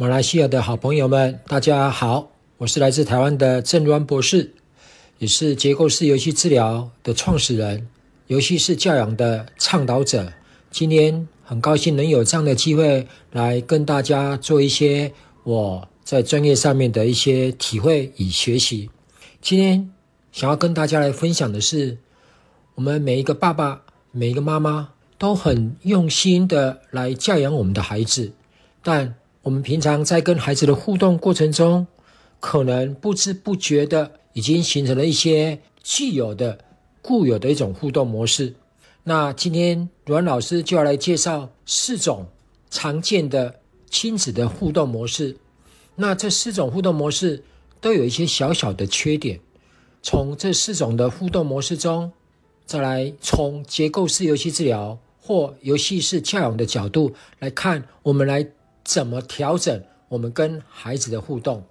马来西亚的好朋友们，大家好，我是来自台湾的郑端博士，也是结构式游戏治疗的创始人，游戏式教养的倡导者。今天很高兴能有这样的机会来跟大家做一些我在专业上面的一些体会与学习。今天想要跟大家来分享的是，我们每一个爸爸、每一个妈妈都很用心的来教养我们的孩子，但我们平常在跟孩子的互动过程中，可能不知不觉的已经形成了一些既有的、固有的一种互动模式。那今天阮老师就要来介绍四种常见的亲子的互动模式。那这四种互动模式都有一些小小的缺点。从这四种的互动模式中，再来从结构式游戏治疗或游戏式教养的角度来看，我们来。怎么调整我们跟孩子的互动？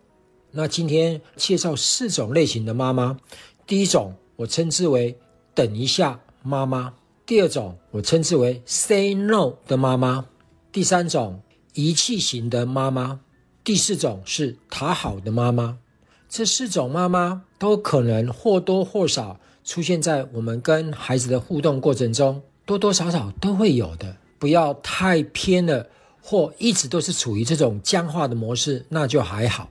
那今天介绍四种类型的妈妈。第一种我称之为“等一下妈妈”，第二种我称之为 “say no” 的妈妈，第三种遗弃型的妈妈，第四种是讨好的妈妈。这四种妈妈都可能或多或少出现在我们跟孩子的互动过程中，多多少少都会有的。不要太偏了。或一直都是处于这种僵化的模式，那就还好。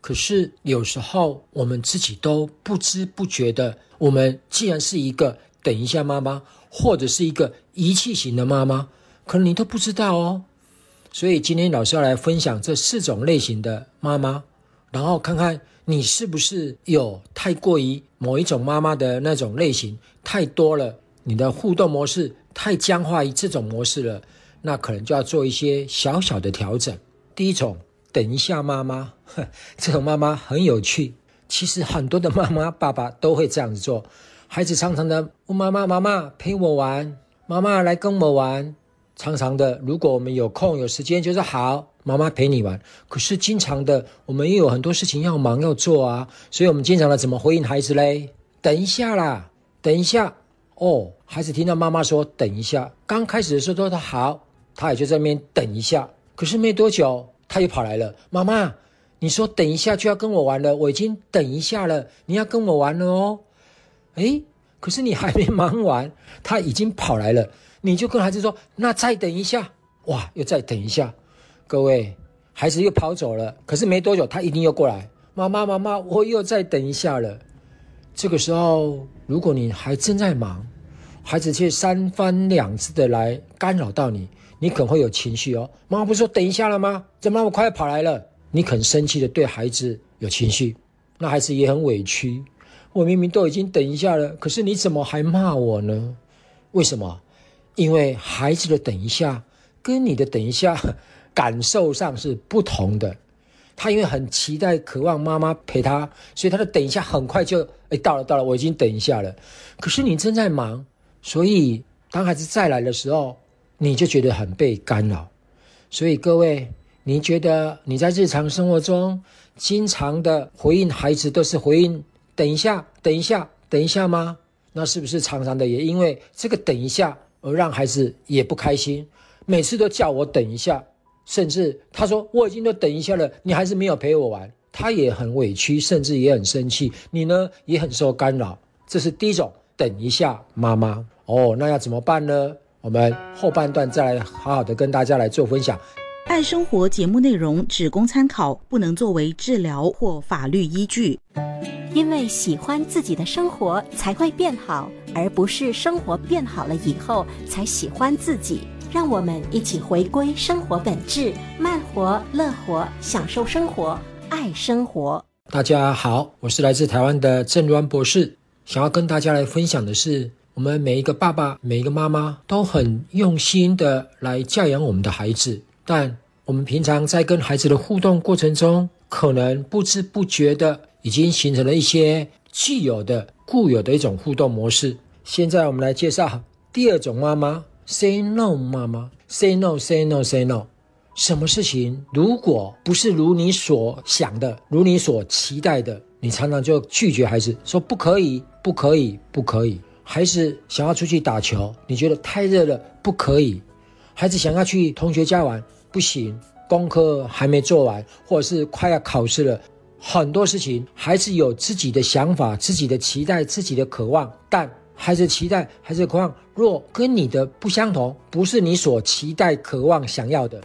可是有时候我们自己都不知不觉的，我们既然是一个等一下妈妈，或者是一个遗弃型的妈妈，可能你都不知道哦。所以今天老师要来分享这四种类型的妈妈，然后看看你是不是有太过于某一种妈妈的那种类型太多了，你的互动模式太僵化于这种模式了。那可能就要做一些小小的调整。第一种，等一下妈妈，这种妈妈很有趣。其实很多的妈妈、爸爸都会这样子做。孩子常常的问妈妈：“妈妈陪我玩，妈妈来跟我玩。”常常的，如果我们有空有时间，就是好，妈妈陪你玩。可是经常的，我们又有很多事情要忙要做啊，所以我们经常的怎么回应孩子嘞？等一下啦，等一下哦。孩子听到妈妈说“等一下”，刚开始的时候都说好。他也就在那边等一下，可是没多久，他又跑来了。妈妈，你说等一下就要跟我玩了，我已经等一下了，你要跟我玩了哦。诶，可是你还没忙完，他已经跑来了。你就跟孩子说：“那再等一下。”哇，又再等一下。各位，孩子又跑走了。可是没多久，他一定又过来。妈妈，妈妈，我又再等一下了。这个时候，如果你还正在忙，孩子却三番两次的来干扰到你。你可能会有情绪哦，妈妈不是说等一下了吗？怎么那么快跑来了？你很生气的对孩子有情绪，那孩子也很委屈。我明明都已经等一下了，可是你怎么还骂我呢？为什么？因为孩子的等一下跟你的等一下 感受上是不同的。他因为很期待、渴望妈妈陪他，所以他的等一下很快就哎到了到了，我已经等一下了。可是你正在忙，所以当孩子再来的时候。你就觉得很被干扰，所以各位，你觉得你在日常生活中经常的回应孩子都是回应“等一下，等一下，等一下”吗？那是不是常常的也因为这个“等一下”而让孩子也不开心？每次都叫我等一下，甚至他说我已经都等一下了，你还是没有陪我玩，他也很委屈，甚至也很生气。你呢也很受干扰，这是第一种“等一下”妈妈哦，那要怎么办呢？我们后半段再来好好的跟大家来做分享。爱生活节目内容只供参考，不能作为治疗或法律依据。因为喜欢自己的生活才会变好，而不是生活变好了以后才喜欢自己。让我们一起回归生活本质，慢活、乐活，享受生活，爱生活。大家好，我是来自台湾的郑端博士，想要跟大家来分享的是。我们每一个爸爸、每一个妈妈都很用心的来教养我们的孩子，但我们平常在跟孩子的互动过程中，可能不知不觉的已经形成了一些既有的、固有的一种互动模式。现在我们来介绍第二种妈妈，Say No 妈妈，Say No，Say No，Say No。什么事情如果不是如你所想的、如你所期待的，你常常就拒绝孩子，说不可以，不可以，不可以。孩子想要出去打球，你觉得太热了，不可以；孩子想要去同学家玩，不行，功课还没做完，或者是快要考试了，很多事情孩子有自己的想法、自己的期待、自己的渴望，但孩子期待、孩子渴望若跟你的不相同，不是你所期待、渴望、想要的，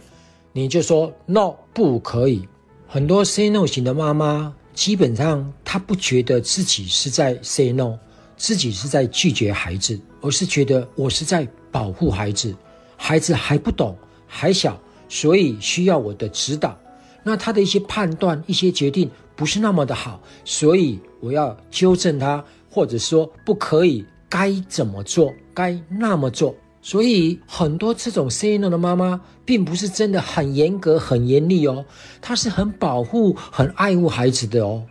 你就说 no，不可以。很多 say no 型的妈妈，基本上她不觉得自己是在 say no，自己是在拒绝孩子，而是觉得我是在保护孩子，孩子还不懂，还小。所以需要我的指导，那他的一些判断、一些决定不是那么的好，所以我要纠正他，或者说不可以该怎么做，该那么做。所以很多这种 say no 的妈妈，并不是真的很严格、很严厉哦，她是很保护、很爱护孩子的哦。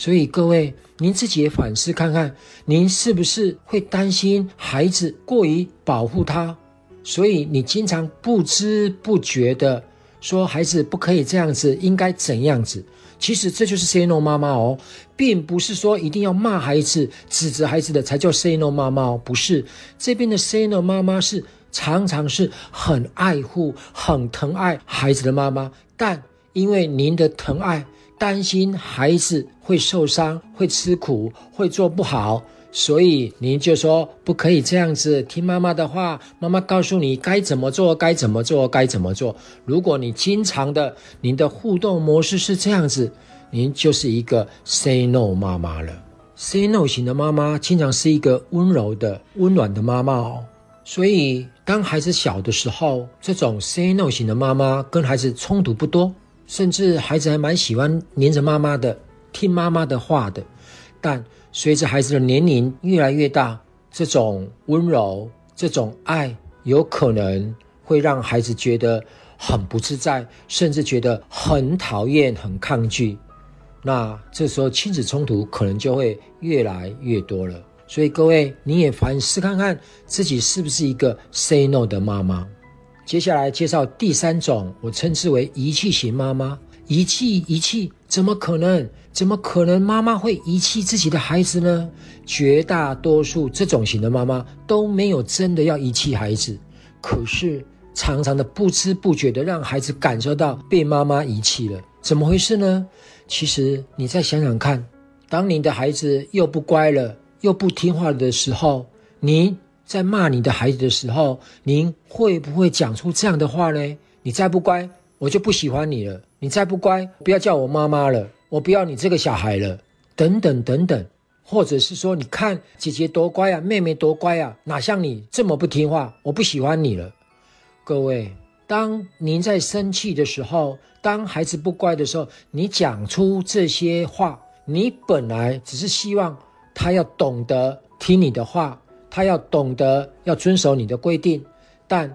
所以各位，您自己也反思看看，您是不是会担心孩子过于保护他？所以你经常不知不觉的说孩子不可以这样子，应该怎样子？其实这就是 say no 妈妈哦，并不是说一定要骂孩子、指责孩子的才叫 say no 妈妈哦，不是。这边的 say no 妈妈是常常是很爱护、很疼爱孩子的妈妈，但因为您的疼爱，担心孩子会受伤、会吃苦、会做不好。所以您就说不可以这样子听妈妈的话，妈妈告诉你该怎么做，该怎么做，该怎么做。如果你经常的您的互动模式是这样子，您就是一个 say no 妈妈了。say no 型的妈妈经常是一个温柔的、温暖的妈妈哦。所以当孩子小的时候，这种 say no 型的妈妈跟孩子冲突不多，甚至孩子还蛮喜欢黏着妈妈的，听妈妈的话的，但。随着孩子的年龄越来越大，这种温柔、这种爱，有可能会让孩子觉得很不自在，甚至觉得很讨厌、很抗拒。那这时候亲子冲突可能就会越来越多了。所以各位，你也反思看看自己是不是一个 say no 的妈妈。接下来介绍第三种，我称之为遗弃型妈妈。遗弃，遗弃，怎么可能？怎么可能妈妈会遗弃自己的孩子呢？绝大多数这种型的妈妈都没有真的要遗弃孩子，可是常常的不知不觉的让孩子感受到被妈妈遗弃了。怎么回事呢？其实你再想想看，当你的孩子又不乖了，又不听话的时候，你在骂你的孩子的时候，您会不会讲出这样的话呢？你再不乖，我就不喜欢你了。你再不乖，不要叫我妈妈了，我不要你这个小孩了，等等等等，或者是说，你看姐姐多乖啊，妹妹多乖啊，哪像你这么不听话，我不喜欢你了。各位，当您在生气的时候，当孩子不乖的时候，你讲出这些话，你本来只是希望他要懂得听你的话，他要懂得要遵守你的规定，但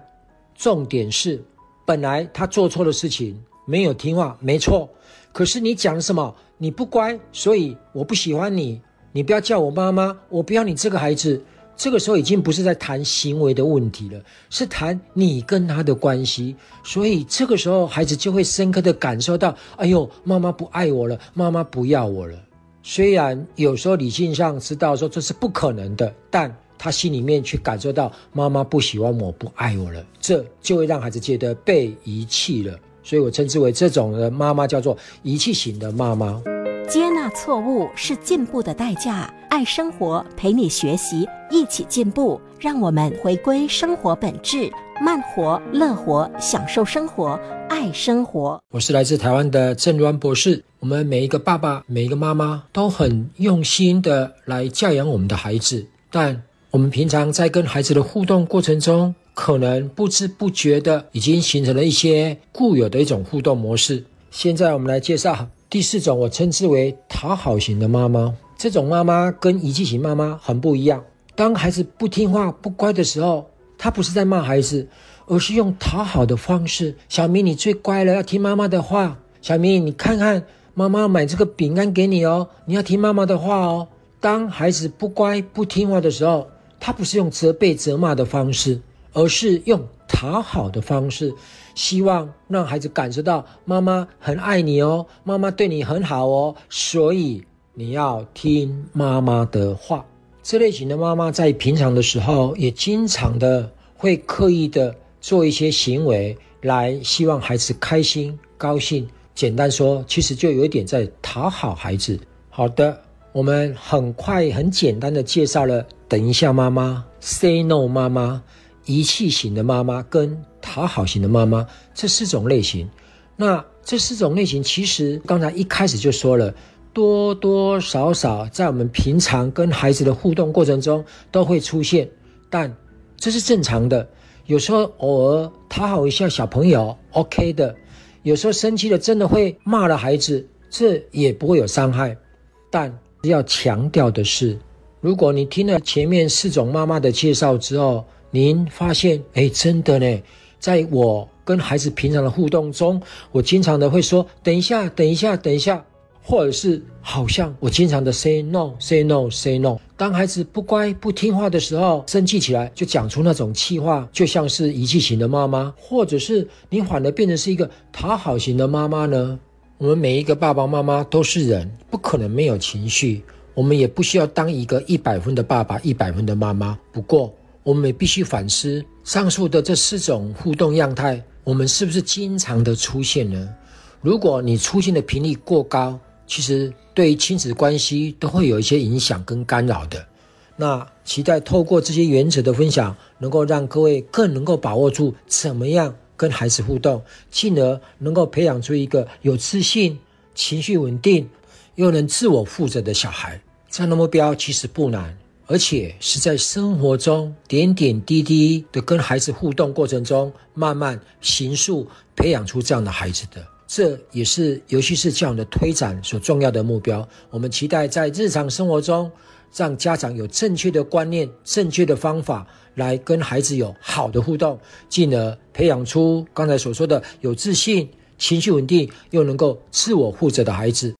重点是，本来他做错的事情。没有听话，没错。可是你讲什么？你不乖，所以我不喜欢你。你不要叫我妈妈，我不要你这个孩子。这个时候已经不是在谈行为的问题了，是谈你跟他的关系。所以这个时候孩子就会深刻的感受到：哎呦，妈妈不爱我了，妈妈不要我了。虽然有时候理性上知道说这是不可能的，但他心里面去感受到妈妈不喜欢我，不爱我了，这就会让孩子觉得被遗弃了。所以我称之为这种的妈妈叫做遗弃型的妈妈。接纳错误是进步的代价。爱生活，陪你学习，一起进步。让我们回归生活本质，慢活、乐活，享受生活，爱生活。我是来自台湾的郑端博士。我们每一个爸爸、每一个妈妈都很用心的来教养我们的孩子，但我们平常在跟孩子的互动过程中。可能不知不觉的已经形成了一些固有的一种互动模式。现在我们来介绍第四种，我称之为讨好型的妈妈。这种妈妈跟遗弃型妈妈很不一样。当孩子不听话、不乖的时候，她不是在骂孩子，而是用讨好的方式：“小明，你最乖了，要听妈妈的话。小明，你看看，妈妈买这个饼干给你哦，你要听妈妈的话哦。”当孩子不乖、不听话的时候，他不是用责备、责骂的方式。而是用讨好的方式，希望让孩子感受到妈妈很爱你哦，妈妈对你很好哦，所以你要听妈妈的话。这类型的妈妈在平常的时候，也经常的会刻意的做一些行为来希望孩子开心、高兴。简单说，其实就有一点在讨好孩子。好的，我们很快很简单的介绍了“等一下妈妈”、“say no 妈妈”、遗弃型的妈妈跟讨好型的妈妈这四种类型。那这四种类型，其实刚才一开始就说了，多多少少在我们平常跟孩子的互动过程中都会出现，但这是正常的。有时候偶尔讨好一下小朋友，OK 的；有时候生气了，真的会骂了孩子，这也不会有伤害。但要强调的是，如果你听了前面四种妈妈的介绍之后，您发现，哎，真的呢，在我跟孩子平常的互动中，我经常的会说，等一下，等一下，等一下。或者是好像我经常的 say no say no say no，当孩子不乖不听话的时候，生气起来就讲出那种气话，就像是遗弃型的妈妈，或者是你反而变成是一个讨好型的妈妈呢？我们每一个爸爸妈妈都是人，不可能没有情绪，我们也不需要当一个一百分的爸爸一百分的妈妈。不过，我们也必须反思上述的这四种互动样态，我们是不是经常的出现呢？如果你出现的频率过高，其实对于亲子关系都会有一些影响跟干扰的。那期待透过这些原则的分享，能够让各位更能够把握住怎么样跟孩子互动，进而能够培养出一个有自信、情绪稳定又能自我负责的小孩。这样的目标其实不难，而且是在生活中点点滴滴的跟孩子互动过程中，慢慢形塑培养出这样的孩子的。这也是尤其是教养的推展所重要的目标。我们期待在日常生活中，让家长有正确的观念、正确的方法，来跟孩子有好的互动，进而培养出刚才所说的有自信、情绪稳定又能够自我负责的孩子。